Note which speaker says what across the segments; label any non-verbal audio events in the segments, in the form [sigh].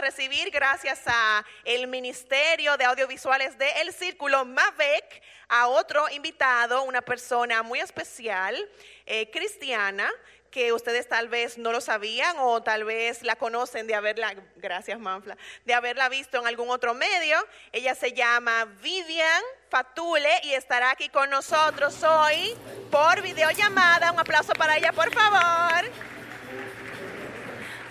Speaker 1: recibir, gracias a el Ministerio de Audiovisuales de Círculo MAVEC, a otro invitado, una persona muy especial, eh, cristiana, que ustedes tal vez no lo sabían o tal vez la conocen de haberla, gracias Manfla, de haberla visto en algún otro medio. Ella se llama Vivian Fatule y estará aquí con nosotros hoy por videollamada. Un aplauso para ella, por favor.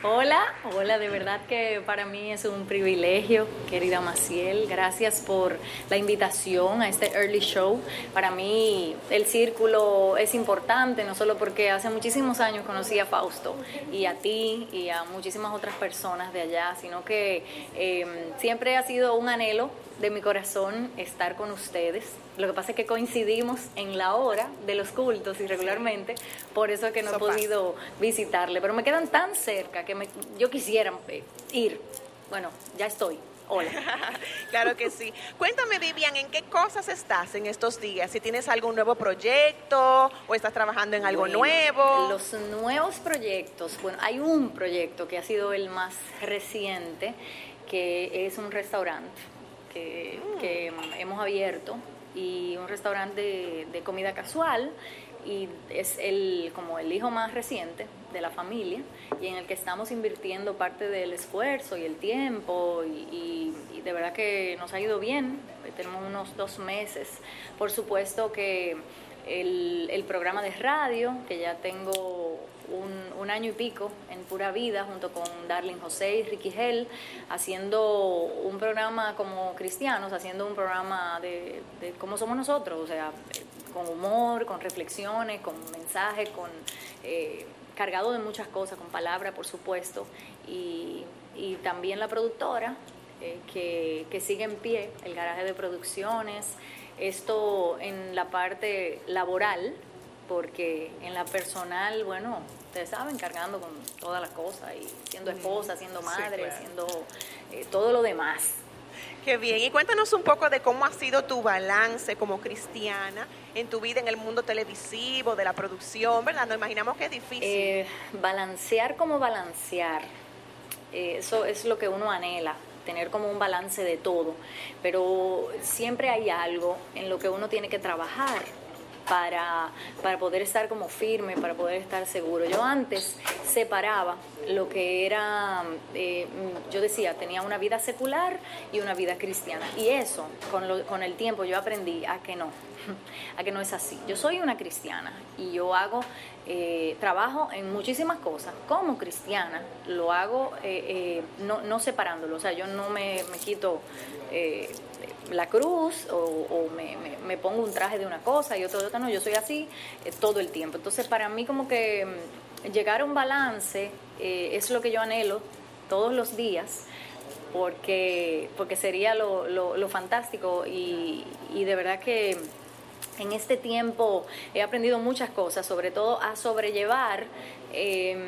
Speaker 2: Hola, hola, de verdad que para mí es un privilegio, querida Maciel. Gracias por la invitación a este early show. Para mí el círculo es importante, no solo porque hace muchísimos años conocí a Fausto y a ti y a muchísimas otras personas de allá, sino que em, siempre ha sido un anhelo de mi corazón estar con ustedes. Lo que pasa es que coincidimos en la hora de los cultos irregularmente, por eso es que no he podido visitarle, pero me quedan tan cerca que yo quisiera eh, ir. Bueno, ya estoy. Hola. [laughs]
Speaker 1: claro que sí. Cuéntame, Vivian, ¿en qué cosas estás en estos días? Si tienes algún nuevo proyecto o estás trabajando en algo nuevo.
Speaker 2: Los nuevos proyectos, bueno, hay un proyecto que ha sido el más reciente, que es un restaurante que, hemos abierto y un restaurante de, comida casual y es el como el hijo más reciente de la familia y en el que estamos invirtiendo parte del esfuerzo y el tiempo y, de verdad que nos ha ido bien. Tenemos unos dos meses. Por supuesto que el, programa de radio que ya tengo un, año y pico en Pura Vida junto con Darling José y Ricky Hell, haciendo un programa como cristianos, haciendo un programa de, de cómo somos nosotros, o sea, con humor, con reflexiones, con mensajes, con eh, cargado de muchas cosas, con palabra, por supuesto, y, también la productora eh, que sigue en pie, el garaje de producciones, esto en la parte laboral, porque en la personal, bueno, ustedes saben, cargando con todas las cosas y siendo esposa, siendo madre, siendo eh, todo lo demás.
Speaker 1: Qué bien. Y cuéntanos un poco de cómo ha sido tu balance como cristiana en tu vida en el mundo televisivo, de la producción, ¿verdad? Nos imaginamos que es difícil.
Speaker 2: Eh, balancear como balancear, eh, eso es lo que uno anhela tener como un balance de todo, pero siempre hay algo en lo que uno tiene que trabajar para, para poder estar como firme, para poder estar seguro. Yo antes separaba lo que era, eh, yo decía, tenía una vida secular y una vida cristiana. Y eso, con, lo, con el tiempo, yo aprendí a que no, [laughs] a que no es así. Yo soy una cristiana y yo hago eh, trabajo en muchísimas cosas. Como cristiana, lo hago eh, no, no, separándolo. O sea, yo no me, me quito la cruz o, me, pongo un traje de una cosa y otro de otra. No, yo soy así eh, todo el tiempo. Entonces, para mí como que mm, llegar a un balance eh, es lo que yo anhelo todos los días porque, porque sería lo, lo, fantástico y, de verdad que en este tiempo he aprendido muchas cosas, sobre todo a sobrellevar em,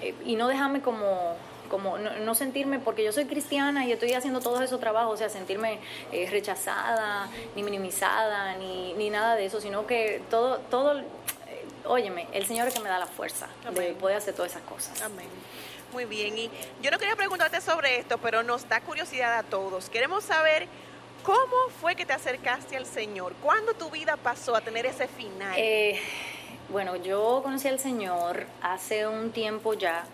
Speaker 2: eh, y no dejarme como como no, sentirme, porque yo soy cristiana y estoy haciendo todos esos trabajos, o sea, sentirme eh, rechazada, ni minimizada, ni, ni, nada de eso, sino que todo, todo, eh, óyeme, el Señor es que me da la fuerza de poder hacer todas esas cosas.
Speaker 1: Amén. Muy bien, y yo no quería preguntarte sobre esto, pero nos da curiosidad a todos. Queremos saber cómo fue que te acercaste al Señor, cuándo tu vida pasó a tener ese final.
Speaker 2: Eh, bueno, yo conocí al Señor hace un tiempo ya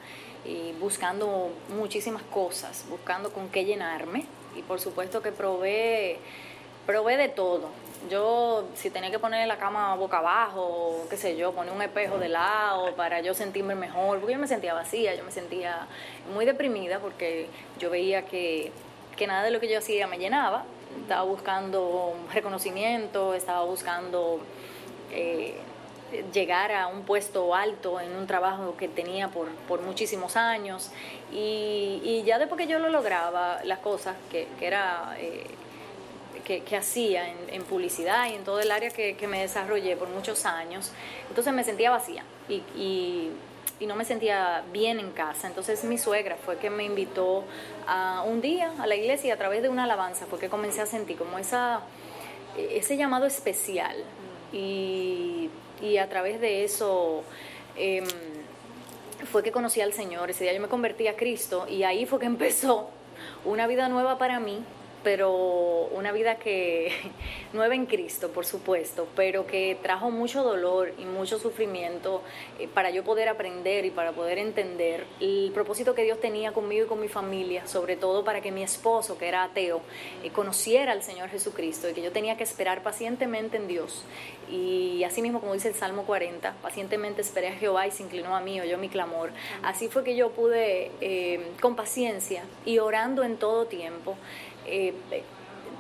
Speaker 2: y buscando muchísimas cosas, buscando con qué llenarme y por supuesto que probé, probé de todo. Yo si tenía que poner la cama boca abajo, qué sé yo, poner un espejo de lado para yo sentirme mejor, porque yo me sentía vacía, yo me sentía muy deprimida porque yo veía que, que nada de lo que yo hacía me llenaba, estaba buscando reconocimiento, estaba buscando... Eh, llegar a un puesto alto en un trabajo que tenía por, por muchísimos años y, ya después que yo lo lograba, las cosas que, que era... Eh, que, que, hacía en, en, publicidad y en todo el área que, que, me desarrollé por muchos años, entonces me sentía vacía y, y, no me sentía bien en casa. Entonces mi suegra fue que me invitó a un día a la iglesia a través de una alabanza fue que comencé a sentir como esa, ese llamado especial. Y y a través de eso em, fue que conocí al Señor, ese día yo me convertí a Cristo y ahí fue que [laughs] empezó una vida nueva para mí, pero una vida que [laughs] nueva en Cristo, por supuesto, pero que trajo mucho dolor y mucho sufrimiento eh, para yo poder aprender y para poder entender el propósito que Dios tenía conmigo y con mi familia, sobre todo para que mi esposo, que era ateo, eh, conociera al Señor Jesucristo y que yo tenía que esperar pacientemente en Dios. Y así mismo, como dice el Salmo 40, pacientemente esperé a Jehová y se inclinó a mí, oyó mi clamor. Así fue que yo pude, eh, con paciencia y orando en todo tiempo, eh,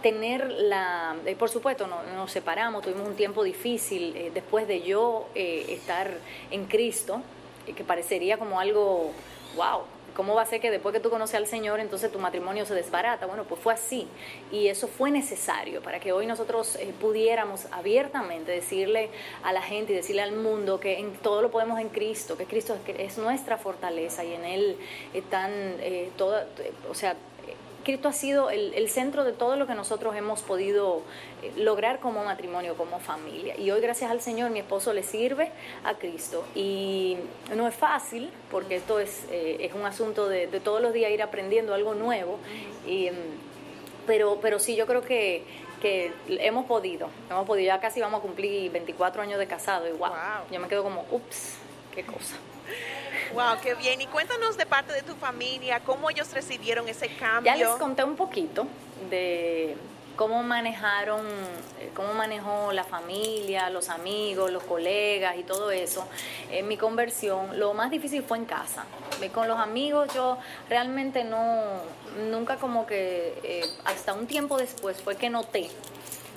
Speaker 2: tener la, eh, por supuesto, no, nos separamos, tuvimos un tiempo difícil eh, después de yo estar en Cristo, que parecería como algo, wow, ¿cómo va a ser que después que tú conoces al Señor, entonces tu matrimonio se desbarata? Bueno, pues fue así. Y eso fue necesario para que hoy nosotros pudiéramos abiertamente decirle a la gente y decirle al mundo que en todo lo podemos en Cristo, que Cristo es, nuestra fortaleza y en Él están eh, todas, o sea, Cristo ha sido el, centro de todo lo que nosotros hemos podido eh, lograr como matrimonio, como familia. Y hoy, gracias al Señor, mi esposo le sirve a Cristo. Y no es fácil, porque esto es, eh, es un asunto de, todos los días ir aprendiendo algo nuevo. Y, mm, pero, pero sí, yo creo que, que hemos podido, hemos podido, ya casi vamos a cumplir 24 años de casado y wow. yo me quedo como, ups, qué cosa.
Speaker 1: Wow, qué bien. Y cuéntanos de parte de tu familia, cómo ellos recibieron ese cambio.
Speaker 2: Ya les conté un poquito de cómo manejaron, eh, cómo manejó la familia, los amigos, los colegas y todo eso en mi conversión. Lo más difícil fue en casa. Con los amigos yo realmente no, nunca como que eh, hasta un tiempo después fue que noté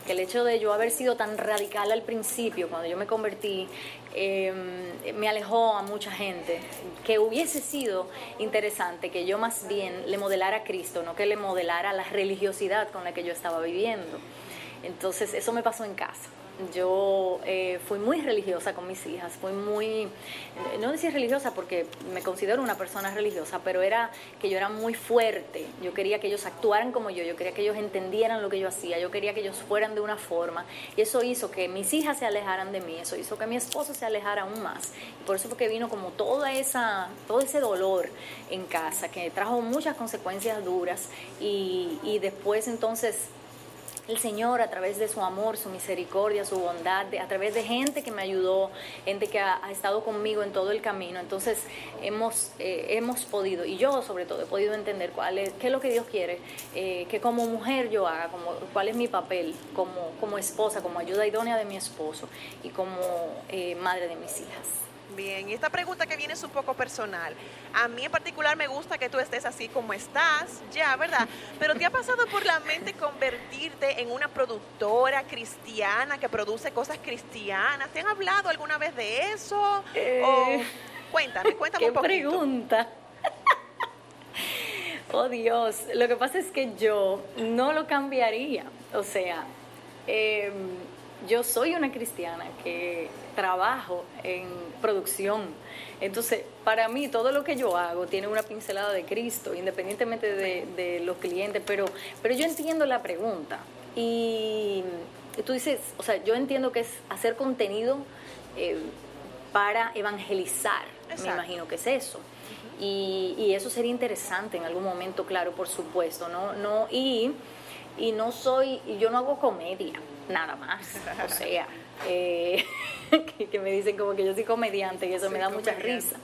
Speaker 2: que el hecho de yo haber sido tan radical al principio, cuando yo me convertí, em, me alejó a mucha gente, que hubiese sido interesante que yo más bien le modelara a Cristo, no que le modelara la religiosidad con la que yo estaba viviendo. Entonces eso me pasó en casa yo eh, fui muy religiosa con mis hijas, fui muy, no decir religiosa porque me considero una persona religiosa, pero era que yo era muy fuerte, yo quería que ellos actuaran como yo, yo quería que ellos entendieran lo que yo hacía, yo quería que ellos fueran de una forma, y eso hizo que mis hijas se alejaran de mí, eso hizo que mi esposo se alejara aún más, por eso fue que vino como toda esa, todo ese dolor en casa, que trajo muchas consecuencias duras, y, y después entonces el Señor a través de su amor, su misericordia, su bondad, a través de gente que me ayudó, gente que ha, estado conmigo en todo el camino. Entonces hemos, eh, hemos podido, y yo sobre todo he podido entender cuál es, qué es lo que Dios quiere, eh, que como mujer yo haga, como, cuál es mi papel como, como esposa, como ayuda idónea de mi esposo y como eh, madre de mis hijas.
Speaker 1: Bien, y esta pregunta que viene es un poco personal. A mí en particular me gusta que tú estés así como estás, ya, ¿verdad? Pero ¿te ha pasado por la mente convertirte en una productora cristiana que produce cosas cristianas? ¿Te han hablado alguna vez de eso?
Speaker 2: Eh,
Speaker 1: cuéntame, cuéntame un poquito.
Speaker 2: pregunta? [laughs] oh Dios, lo que pasa es que yo no lo cambiaría. O sea, eh, yo soy una cristiana que trabajo en producción. Entonces, para mí, todo lo que yo hago tiene una pincelada de Cristo, independientemente de, los clientes, pero, pero yo entiendo la pregunta. Y tú dices, o sea, yo entiendo que es hacer contenido eh, para evangelizar, me imagino que es eso. Y, y, eso sería interesante en algún momento, claro, por supuesto, ¿no? no y, y no soy, yo no hago comedia nada más. O sea, eh, [laughs] que, me dicen como que yo soy comediante y eso me da mucha risa.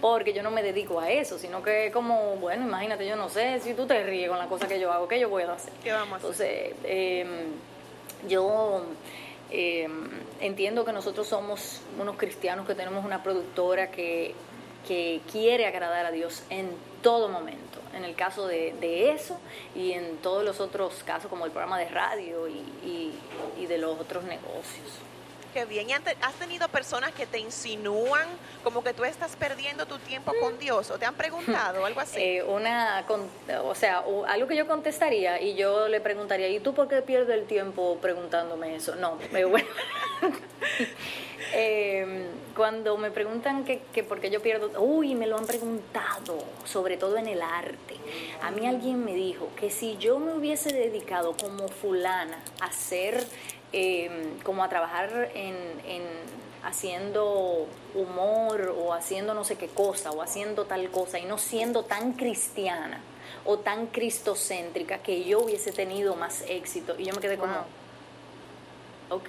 Speaker 2: Porque yo no me dedico a eso, sino que como, bueno, imagínate, yo no sé, si tú te ríes con la cosa que yo hago, ¿qué yo voy a hacer?
Speaker 1: ¿Qué vamos
Speaker 2: Entonces, em, yo em, entiendo que nosotros somos unos cristianos que tenemos una productora que, que quiere agradar a Dios en todo momento en el caso de, eso y en todos los otros casos como el programa de radio y, y, de los otros negocios.
Speaker 1: Qué bien. ¿Y has tenido personas que te insinúan como que tú estás perdiendo tu tiempo con mm. Dios? ¿O te han preguntado algo así? [laughs]
Speaker 2: Eh, una, o sea, algo que yo contestaría y yo le preguntaría, ¿y tú por qué pierdes el tiempo preguntándome eso? No, bueno. [laughs] [laughs] Eh, cuando me preguntan que, que por qué yo pierdo, uy, me lo han preguntado, sobre todo en el arte. A mí alguien me dijo que si yo me hubiese dedicado como fulana a ser em, como a trabajar en, en haciendo humor o haciendo no sé qué cosa o haciendo tal cosa y no siendo tan cristiana o tan cristocéntrica que yo hubiese tenido más éxito. Y yo me quedé como, ok,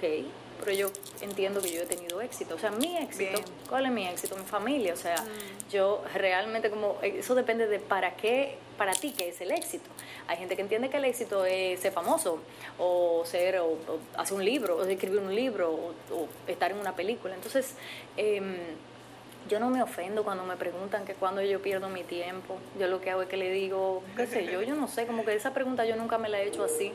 Speaker 2: pero yo entiendo que yo he tenido éxito. O sea, mi éxito, ¿cuál es mi éxito? Mi familia. O sea, mm. yo realmente como, eso depende de para qué, para ti qué es el éxito. Hay gente que entiende que el éxito es ser famoso, o ser, o, hacer un libro, o escribir un libro, o, estar en una película. Entonces, eh, yo no me ofendo cuando me preguntan que cuando yo pierdo mi tiempo. Yo lo que hago es que le digo, qué sé yo, yo no sé, como que esa pregunta yo nunca me la he hecho así,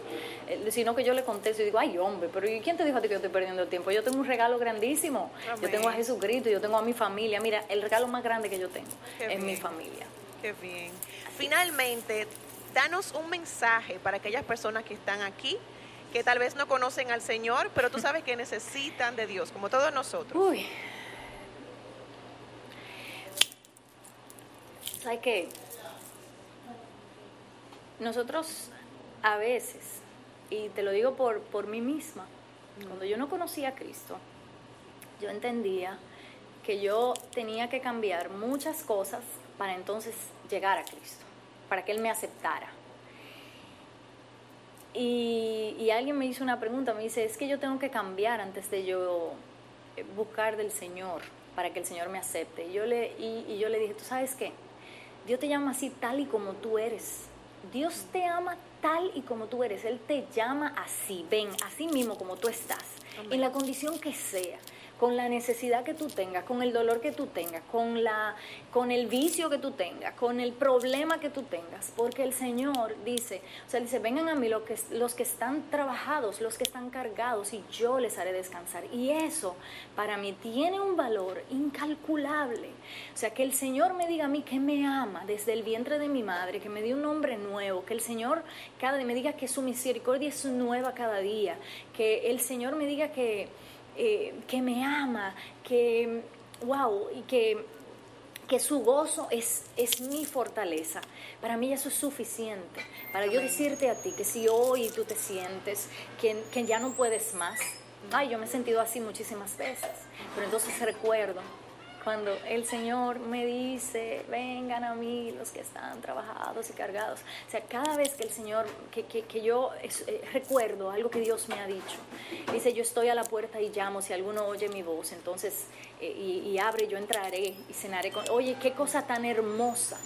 Speaker 2: eh, sino que yo le contesto y digo, ay hombre, pero ¿y quién te dijo a ti que yo estoy perdiendo el tiempo? Yo tengo un regalo grandísimo, yo tengo a Jesucristo, yo tengo a mi familia. Mira, el regalo más grande que yo tengo es mi familia.
Speaker 1: Qué bien. Finalmente, danos un mensaje para aquellas personas que están aquí que tal vez no conocen al Señor, pero tú sabes que necesitan de Dios, como todos nosotros.
Speaker 2: Uy, ¿Sabes qué? Nosotros a veces, y te lo digo por, por mí misma, cuando yo no conocía a Cristo, yo entendía que yo tenía que cambiar muchas cosas para entonces llegar a Cristo, para que Él me aceptara. Y, y, alguien me hizo una pregunta, me dice, es que yo tengo que cambiar antes de yo buscar del Señor, para que el Señor me acepte. Y yo le, y, y yo le dije, ¿tú sabes qué? Dios te llama así tal y como tú eres. Dios te ama tal y como tú eres. Él te llama así, ven, así mismo como tú estás, en la condición que sea con la necesidad que tú tengas, con el dolor que tú tengas, con, la, con el vicio que tú tengas, con el problema que tú tengas, porque el Señor dice, o sea, dice, vengan a mí los que, los que están trabajados, los que están cargados, y yo les haré descansar. Y eso para mí tiene un valor incalculable. O sea, que el Señor me diga a mí que me ama desde el vientre de mi madre, que me dio un nombre nuevo, que el Señor cada día me diga que su misericordia es nueva cada día, que el Señor me diga que eh, que me ama, que, wow, y que, que su gozo es, es mi fortaleza. Para mí eso es suficiente. Para yo decirte a ti que si hoy tú te sientes que, que ya no puedes más, ay, yo me he sentido así muchísimas veces, pero entonces recuerdo cuando el Señor me dice, vengan a mí los que están trabajados y cargados. O sea, cada vez que el Señor, que, que, yo eh, recuerdo algo que Dios me ha dicho, dice, yo estoy a la puerta y llamo, si alguno oye mi voz, entonces, eh, y, abre, yo entraré y cenaré con... Oye, qué cosa tan hermosa.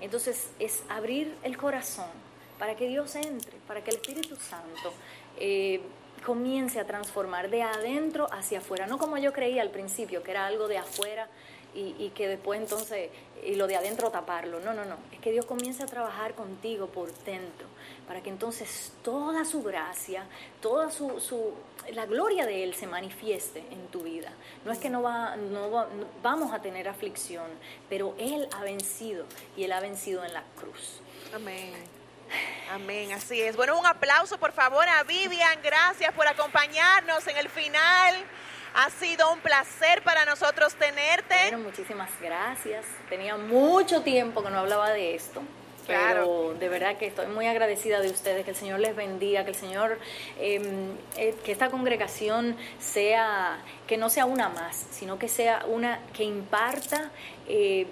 Speaker 2: Entonces, es abrir el corazón para que Dios entre, para que el Espíritu Santo... Eh, comience a transformar de adentro hacia afuera, no como yo creía al principio, que era algo de afuera y, que después entonces, y lo de adentro taparlo, no, no, no, es que Dios comience a trabajar contigo por dentro, para que entonces toda su gracia, toda su, la gloria de Él se manifieste en tu vida. No es que no, no, va, no vamos a tener aflicción, pero Él ha vencido y Él ha vencido en la cruz.
Speaker 1: Amén. Amén, así es. Bueno, un aplauso por favor a Vivian. Gracias por acompañarnos en el final. Ha sido un placer para nosotros tenerte.
Speaker 2: Bueno, muchísimas gracias. Tenía mucho tiempo que no hablaba de esto. Claro. Pero de verdad que estoy muy agradecida de ustedes, que el Señor les bendiga, que el Señor, em, eh, que esta congregación sea, que no sea una más, sino que sea una que imparta eh,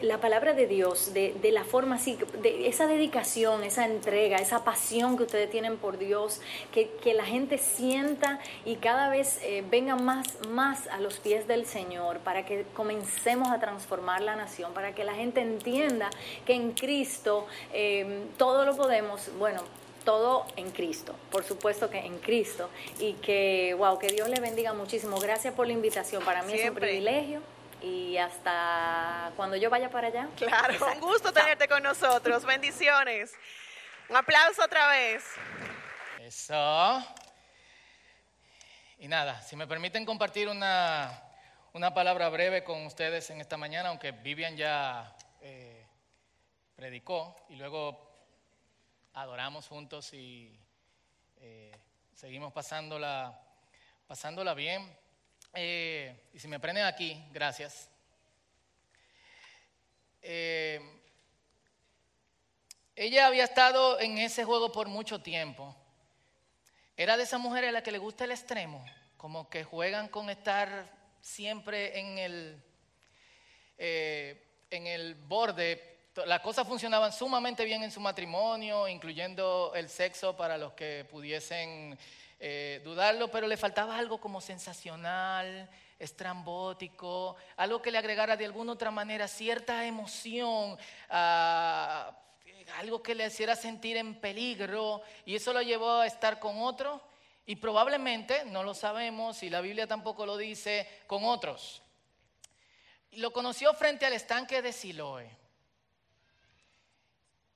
Speaker 2: la palabra de Dios, de, de, la forma así, de esa dedicación, esa entrega, esa pasión que ustedes tienen por Dios, que, que la gente sienta y cada vez eh, venga más, más a los pies del Señor, para que comencemos a transformar la nación, para que la gente entienda que en Cristo eh, todo lo podemos, bueno, todo en Cristo, por supuesto que en Cristo, y que, wow, que Dios le bendiga muchísimo. Gracias por la invitación, para mí es un privilegio y hasta cuando yo vaya para allá.
Speaker 1: Claro, un gusto tenerte con nosotros. Bendiciones. Un aplauso otra vez.
Speaker 3: Eso. Y nada, si me permiten compartir una, una palabra breve con ustedes en esta mañana, aunque Vivian ya eh, predicó y luego adoramos juntos y eh, seguimos pasándola, pasándola bien. Eh, y si me prenden aquí, gracias. Eh, ella había estado en ese juego por mucho tiempo. era de esas mujeres a las que le gusta el extremo, como que juegan con estar siempre en el, eh, en el borde. Las cosas funcionaban sumamente bien en su matrimonio, incluyendo el sexo para los que pudiesen eh, dudarlo, pero le faltaba algo como sensacional, estrambótico, algo que le agregara de alguna otra manera cierta emoción, algo que le hiciera sentir en peligro, y eso lo llevó a estar con otro, y probablemente, no lo sabemos, y la Biblia tampoco lo dice, con otros. Lo conoció frente al estanque de Siloé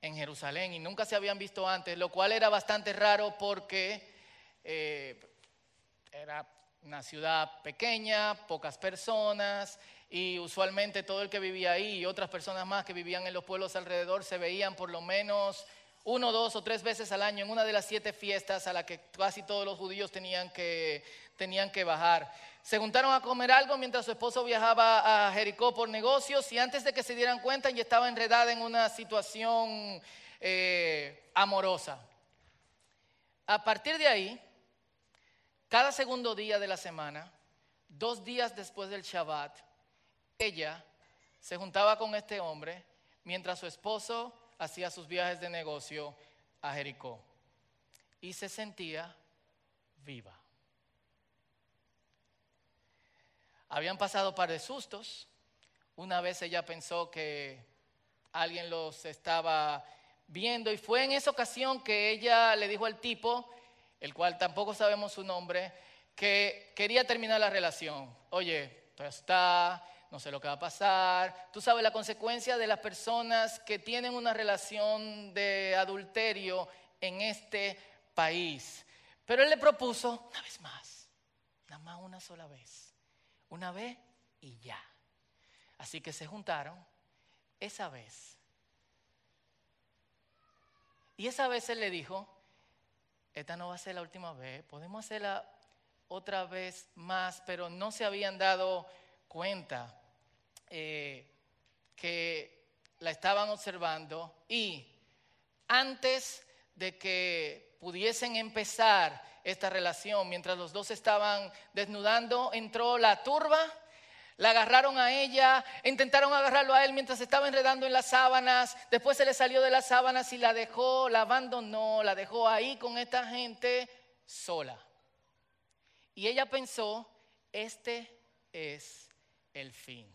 Speaker 3: en Jerusalén y nunca se habían visto antes, lo cual era bastante raro porque eh, era una ciudad pequeña, pocas personas y usualmente todo el que vivía ahí y otras personas más que vivían en los pueblos alrededor se veían por lo menos uno, dos o tres veces al año en una de las siete fiestas a la que casi todos los judíos tenían que, tenían que bajar. Se juntaron a comer algo mientras su esposo viajaba a Jericó por negocios y antes de que se dieran cuenta ya estaba enredada en una situación eh, amorosa. A partir de ahí, cada segundo día de la semana, dos días después del Shabbat, ella se juntaba con este hombre mientras su esposo hacía sus viajes de negocio a Jericó y se sentía viva. Habían pasado par de sustos. Una vez ella pensó que alguien los estaba viendo y fue en esa ocasión que ella le dijo al tipo, el cual tampoco sabemos su nombre, que quería terminar la relación. Oye, está, no sé lo que va a pasar. Tú sabes la consecuencia de las personas que tienen una relación de adulterio en este país. Pero él le propuso, una vez más, nada más una sola vez una vez y ya. Así que se juntaron esa vez. Y esa vez él le dijo, esta no va a ser la última vez, podemos hacerla otra vez más, pero no se habían dado cuenta eh, que la estaban observando y antes de que pudiesen empezar esta relación. Mientras los dos estaban desnudando, entró la turba, la agarraron a ella, intentaron agarrarlo a él mientras estaba enredando en las sábanas, después se le salió de las sábanas y la dejó, la abandonó, la dejó ahí con esta gente sola. Y ella pensó, este es el fin.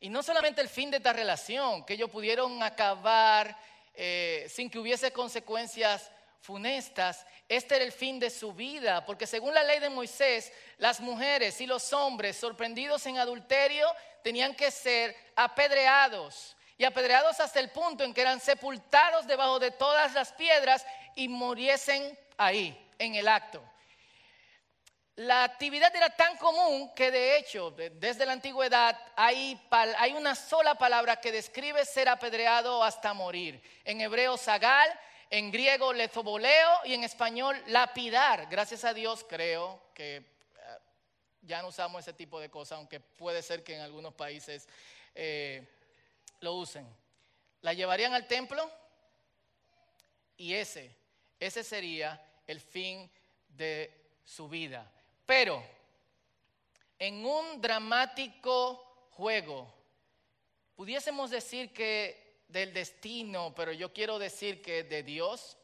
Speaker 3: Y no solamente el fin de esta relación, que ellos pudieron acabar eh, sin que hubiese consecuencias funestas, este era el fin de su vida, porque según la ley de Moisés, las mujeres y los hombres sorprendidos en adulterio tenían que ser apedreados y apedreados hasta el punto en que eran sepultados debajo de todas las piedras y muriesen ahí, en el acto. La actividad era tan común que de hecho, desde la antigüedad, hay, hay una sola palabra que describe ser apedreado hasta morir. En hebreo, sagal, en griego lezoboleo y en español lapidar. Gracias a Dios creo que eh, ya no usamos ese tipo de cosas, aunque puede ser que en algunos países eh, lo usen. La llevarían al templo y ese, ese sería el fin de su vida. Pero en un dramático juego, pudiésemos decir que del destino, pero yo quiero decir que de Dios.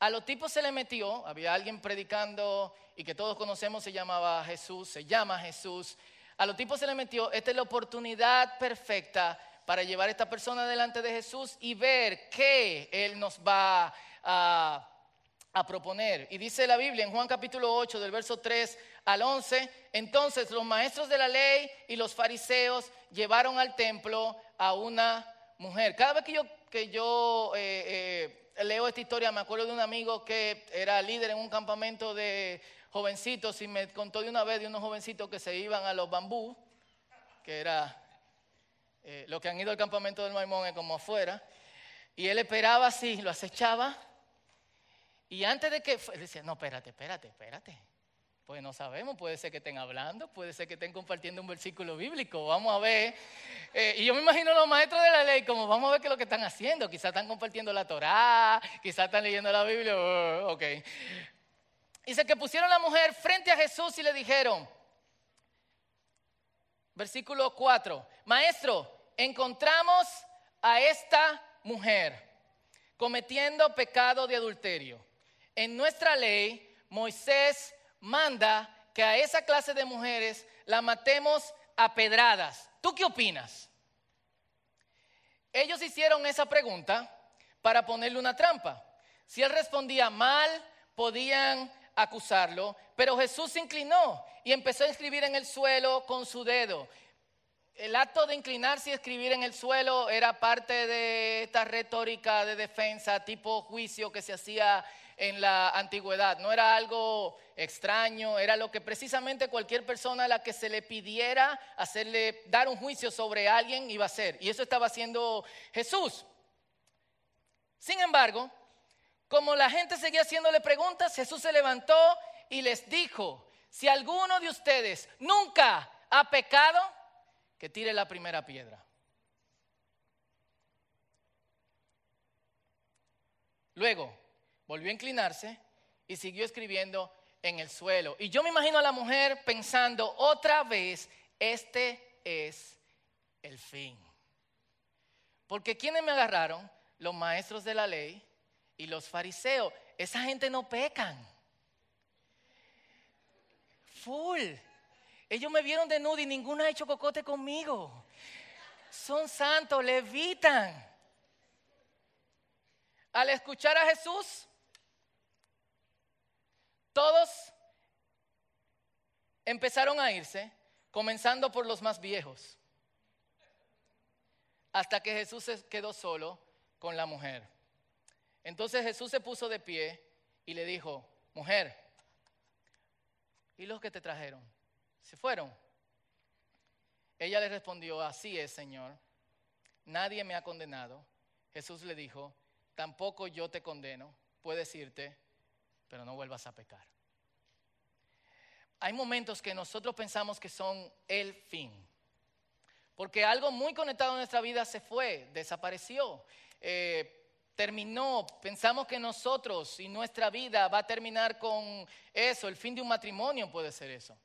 Speaker 3: A los tipos se le metió, había alguien predicando y que todos conocemos, se llamaba Jesús, se llama Jesús. A los tipos se le metió, esta es la oportunidad perfecta para llevar a esta persona delante de Jesús y ver qué Él nos va a, a proponer. Y dice la Biblia en Juan capítulo 8 del verso 3 al 11, entonces los maestros de la ley y los fariseos llevaron al templo a una mujer. Cada vez que yo, que yo eh, eh, leo esta historia, me acuerdo de un amigo que era líder en un campamento de jovencitos y me contó de una vez de unos jovencitos que se iban a los bambú, que era eh, lo que han ido al campamento del Maimón es como afuera, y él esperaba así, lo acechaba, y antes de que, él decía, no, espérate, espérate, espérate. Pues no sabemos, puede ser que estén hablando, puede ser que estén compartiendo un versículo bíblico, vamos a ver. Eh, y yo me imagino a los maestros de la ley como vamos a ver qué es lo que están haciendo, quizás están compartiendo la Torá, quizás están leyendo la Biblia, oh, ok. Dice que pusieron la mujer frente a Jesús y le dijeron, versículo 4, maestro, encontramos a esta mujer cometiendo pecado de adulterio. En nuestra ley, Moisés manda que a esa clase de mujeres la matemos a pedradas. ¿Tú qué opinas? Ellos hicieron esa pregunta para ponerle una trampa. Si él respondía mal, podían acusarlo, pero Jesús se inclinó y empezó a escribir en el suelo con su dedo. El acto de inclinarse y escribir en el suelo era parte de esta retórica de defensa tipo juicio que se hacía en la antigüedad. No era algo extraño, era lo que precisamente cualquier persona a la que se le pidiera hacerle dar un juicio sobre alguien iba a hacer. Y eso estaba haciendo Jesús. Sin embargo, como la gente seguía haciéndole preguntas, Jesús se levantó y les dijo, si alguno de ustedes nunca ha pecado, que tire la primera piedra. Luego volvió a inclinarse y siguió escribiendo en el suelo. Y yo me imagino a la mujer pensando otra vez, este es el fin. Porque ¿quiénes me agarraron? Los maestros de la ley y los fariseos. Esa gente no pecan. Full. Ellos me vieron de nudo y ninguno ha hecho cocote conmigo. Son santos, levitan. Al escuchar a Jesús, todos empezaron a irse, comenzando por los más viejos, hasta que Jesús se quedó solo con la mujer. Entonces Jesús se puso de pie y le dijo, mujer, ¿y los que te trajeron? ¿Se fueron? Ella le respondió, así es, Señor, nadie me ha condenado. Jesús le dijo, tampoco yo te condeno, puedes irte, pero no vuelvas a pecar. Hay momentos que nosotros pensamos que son el fin, porque algo muy conectado a nuestra vida se fue, desapareció. Eh, terminó, pensamos que nosotros y nuestra vida va a terminar con eso, el fin de un matrimonio puede ser eso,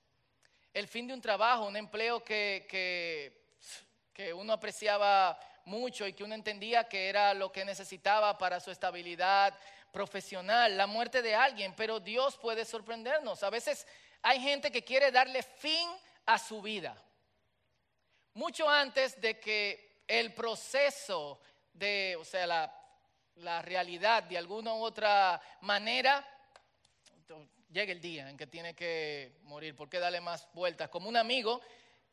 Speaker 3: el fin de un trabajo, un empleo que, que, uno apreciaba mucho y que uno entendía que era lo que necesitaba para su estabilidad profesional, la muerte de alguien, pero Dios puede sorprendernos. A veces hay gente que quiere darle fin a su vida, mucho antes de que el proceso de, o sea, la la realidad de alguna u otra manera, llega el día en que tiene que morir. ¿Por qué darle más vueltas? Como un amigo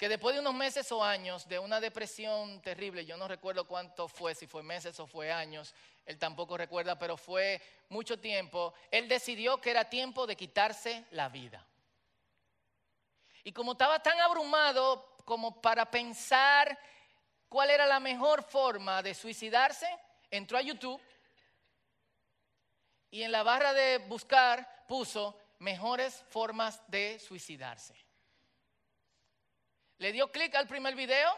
Speaker 3: que después de unos meses o años de una depresión terrible, yo no recuerdo cuánto fue, si fue meses o fue años, él tampoco recuerda, pero fue mucho tiempo, él decidió que era tiempo de quitarse la vida. Y como estaba tan abrumado como para pensar cuál era la mejor forma de suicidarse, entró a YouTube y en la barra de buscar puso mejores formas de suicidarse. Le dio clic al primer video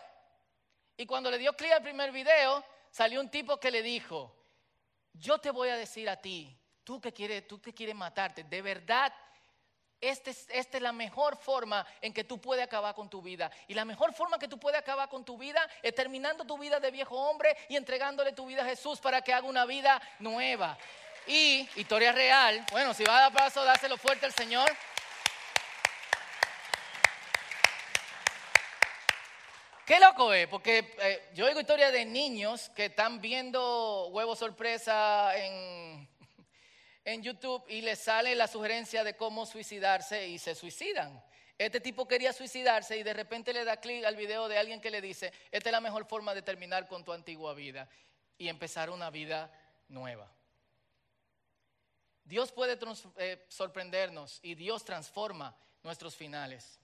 Speaker 3: y cuando le dio clic al primer video salió un tipo que le dijo, yo te voy a decir a ti, tú que quieres, tú que quieres matarte, de verdad esta es, esta es, la mejor forma en que tú puedes acabar con tu vida. Y la mejor forma que tú puedes acabar con tu vida es terminando tu vida de viejo hombre y entregándole tu vida a Jesús para que haga una vida nueva. Y historia real, bueno, si va a dar paso, dáselo fuerte al Señor. Qué loco es, porque eh, yo oigo historias de niños que están viendo huevo sorpresa en, [laughs] en YouTube y les sale la sugerencia de cómo suicidarse y se suicidan. Este tipo quería suicidarse y de repente le da clic al video de alguien que le dice, esta es la mejor forma de terminar con tu antigua vida y empezar una vida nueva. Dios puede eh, sorprendernos y Dios transforma nuestros finales.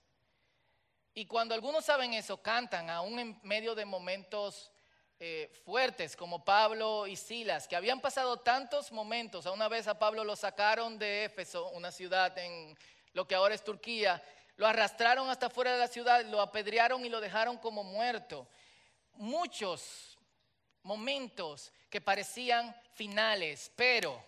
Speaker 3: Y cuando algunos saben eso, cantan aún en medio de momentos eh, fuertes como Pablo y Silas, que habían pasado tantos momentos. A una vez a Pablo lo sacaron de Éfeso, una ciudad en lo que ahora es Turquía, lo arrastraron hasta fuera de la ciudad, lo apedrearon y lo dejaron como muerto. Muchos momentos que parecían finales, pero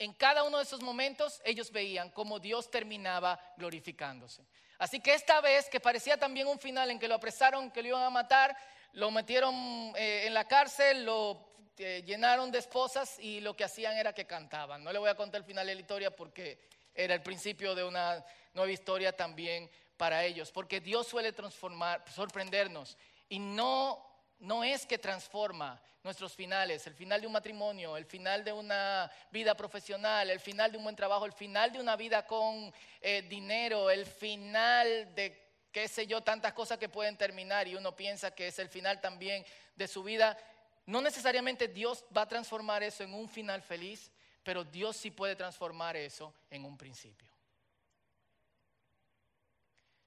Speaker 3: En cada uno de esos momentos ellos veían cómo Dios terminaba glorificándose. Así que esta vez, que parecía también un final en que lo apresaron, que lo iban a matar, lo metieron eh, en la cárcel, lo eh, llenaron de esposas y lo que hacían era que cantaban. No le voy a contar el final de la historia porque era el principio de una nueva historia también para ellos, porque Dios suele transformar, sorprendernos y no no es que transforma nuestros finales, el final de un matrimonio, el final de una vida profesional, el final de un buen trabajo, el final de una vida con eh, dinero, el final de qué sé yo, tantas cosas que pueden terminar y uno piensa que es el final también de su vida. No necesariamente Dios va a transformar eso en un final feliz, pero Dios sí puede transformar eso en un principio.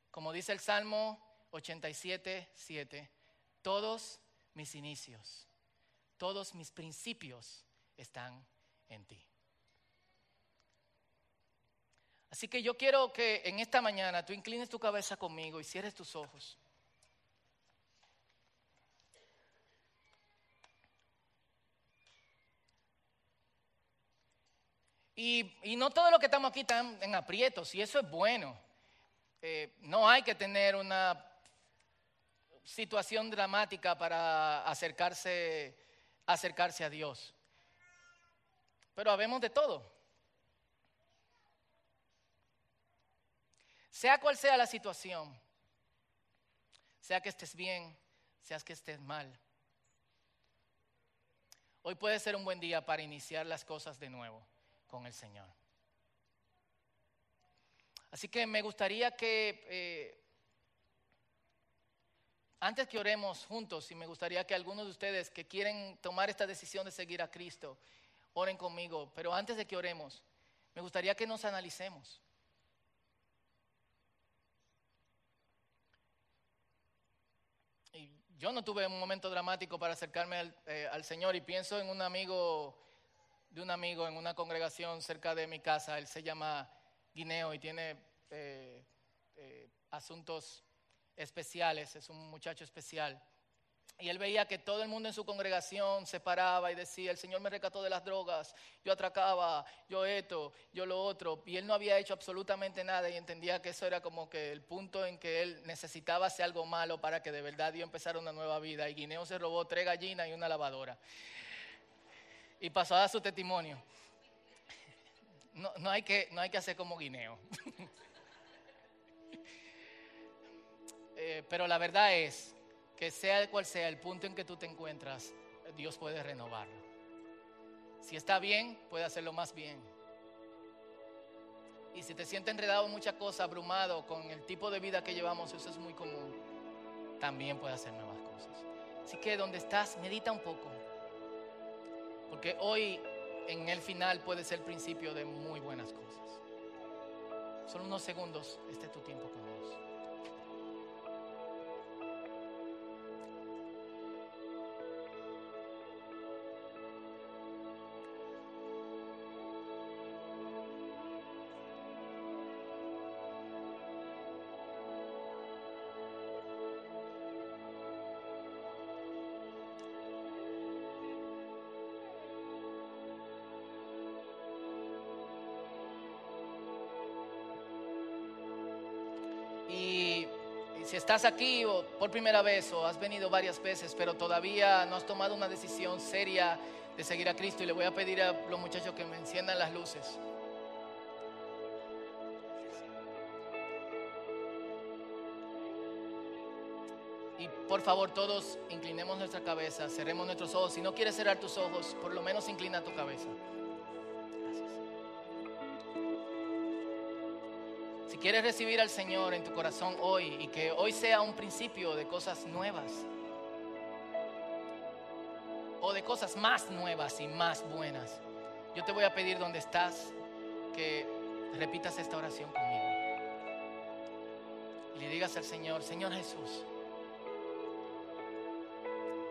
Speaker 3: Como dice el Salmo 87, 7, todos mis inicios, todos mis principios están en ti. Así que yo quiero que en esta mañana tú inclines tu cabeza conmigo y cierres tus ojos. Y, no todo lo que estamos aquí está en aprietos, y eso es bueno. Eh, no hay que tener una situación dramática para acercarse, acercarse a Dios. Pero habemos de todo. Sea cual sea la situación, sea que estés bien, sea que estés mal, hoy puede ser un buen día para iniciar las cosas de nuevo con el Señor. Así que me gustaría que eh, antes que oremos juntos, y me gustaría que algunos de ustedes que quieren tomar esta decisión de seguir a Cristo, oren conmigo, pero antes de que oremos, me gustaría que nos analicemos. Y yo no tuve un momento dramático para acercarme al, eh, Señor y pienso en un amigo, de un amigo en una congregación cerca de mi casa, él se llama Guineo y tiene eh, eh, asuntos especiales, es un muchacho especial. Y él veía que todo el mundo en su congregación se paraba y decía, el Señor me recató de las drogas, yo atracaba, yo esto, yo lo otro. Y él no había hecho absolutamente nada y entendía que eso era como que el punto en que él necesitaba hacer algo malo para que de verdad Dios empezara una nueva vida. Y Guineo se robó tres gallinas y una lavadora. Y pasó a dar su testimonio. No, no, hay, que, no hay que hacer como Guineo. [laughs] Eh, pero la verdad es que sea cual sea el punto en que tú te encuentras, Dios puede renovarlo. Si está bien, puede hacerlo más bien. Y si te sientes enredado en muchas cosas, abrumado con el tipo de vida que llevamos, eso es muy común, también puede hacer nuevas cosas. Así que donde estás, medita un poco. Porque hoy en el final puede ser el principio de muy buenas cosas. Solo unos segundos, este es tu tiempo con estás aquí por primera vez o has venido varias veces, pero todavía no has tomado una decisión seria de seguir a Cristo, y le voy a pedir a los muchachos que me enciendan las luces. Y por favor, todos inclinemos nuestra cabeza, cerremos nuestros ojos. Si no quieres cerrar tus ojos, por lo menos inclina tu cabeza. Quieres recibir al Señor en tu corazón hoy y que hoy sea un principio de cosas nuevas o de cosas más nuevas y más buenas, yo te voy a pedir donde estás que repitas esta oración conmigo. Y le digas al Señor, Señor Jesús.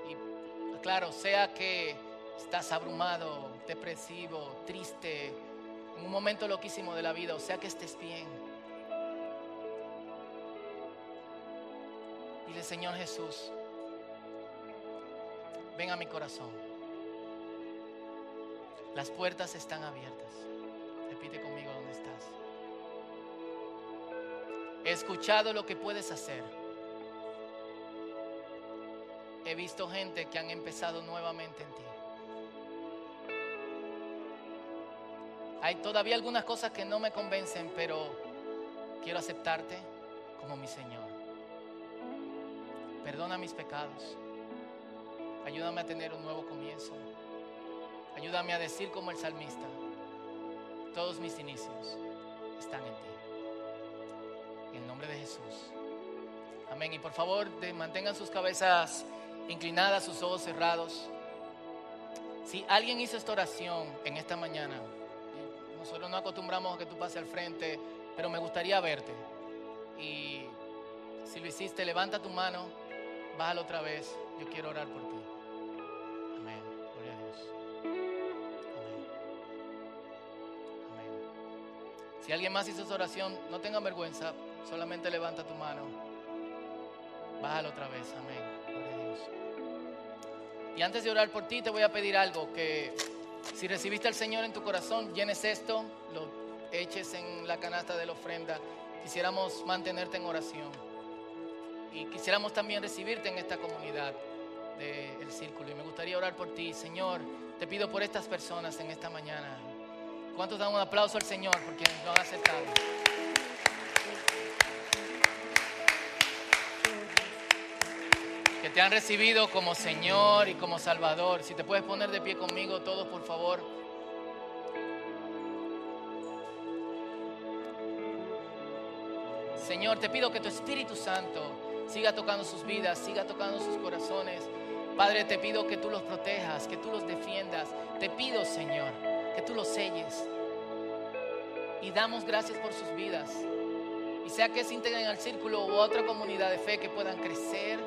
Speaker 3: Y claro, sea que estás abrumado, depresivo, triste, en un momento loquísimo de la vida, o sea que estés bien Dile, Señor Jesús, ven a mi corazón. Las puertas están abiertas. repite conmigo dónde estás. He escuchado lo que puedes hacer. He visto gente que han empezado nuevamente en ti. Hay todavía algunas cosas que no me convencen, pero quiero aceptarte como mi Señor. Perdona mis pecados. Ayúdame a tener un nuevo comienzo. Ayúdame a decir como el salmista, todos mis inicios están en ti. En el nombre de Jesús. Amén. Y por favor, mantengan sus cabezas inclinadas, sus ojos cerrados. Si alguien hizo esta oración en esta mañana, nosotros no acostumbramos a que tú pases al frente, pero me gustaría verte. Y si lo hiciste, levanta tu mano, bájalo otra vez. Yo quiero orar por ti. Amén. Gloria a Dios. Amén. Amén. Si alguien más hizo esa oración, no tenga vergüenza, solamente levanta tu mano. Bájalo otra vez. Amén. Gloria a Dios. Y antes de orar por ti, te voy a pedir algo que si recibiste al Señor en tu corazón, llenes esto, lo eches en la canasta de la ofrenda. Quisiéramos mantenerte en oración. Y quisiéramos también recibirte en esta comunidad del círculo. Y me gustaría orar por ti, Señor. Te pido por estas personas en esta mañana. ¿Cuántos dan un aplauso al Señor por quienes lo han aceptado? Que te han recibido como Señor y como Salvador. Si te puedes poner de pie conmigo, todos por favor. Señor, te pido que tu Espíritu Santo siga tocando sus vidas, siga tocando sus corazones. Padre, te pido que tú los protejas, que tú los defiendas. Te pido, Señor, que tú los selles. Y damos gracias por sus vidas. Y sea que se integren al círculo u otra comunidad de fe que puedan crecer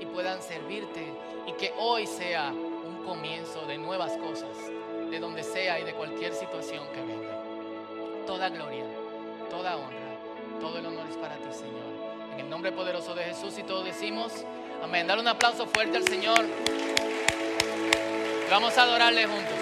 Speaker 3: y puedan servirte. Y que hoy sea un comienzo de nuevas cosas, de donde sea y de cualquier situación que venga. Toda gloria, toda honra, todo el honor es para ti, Señor. En el nombre poderoso de Jesús y todos decimos, amén. Dale un aplauso fuerte al Señor. Vamos a adorarle juntos.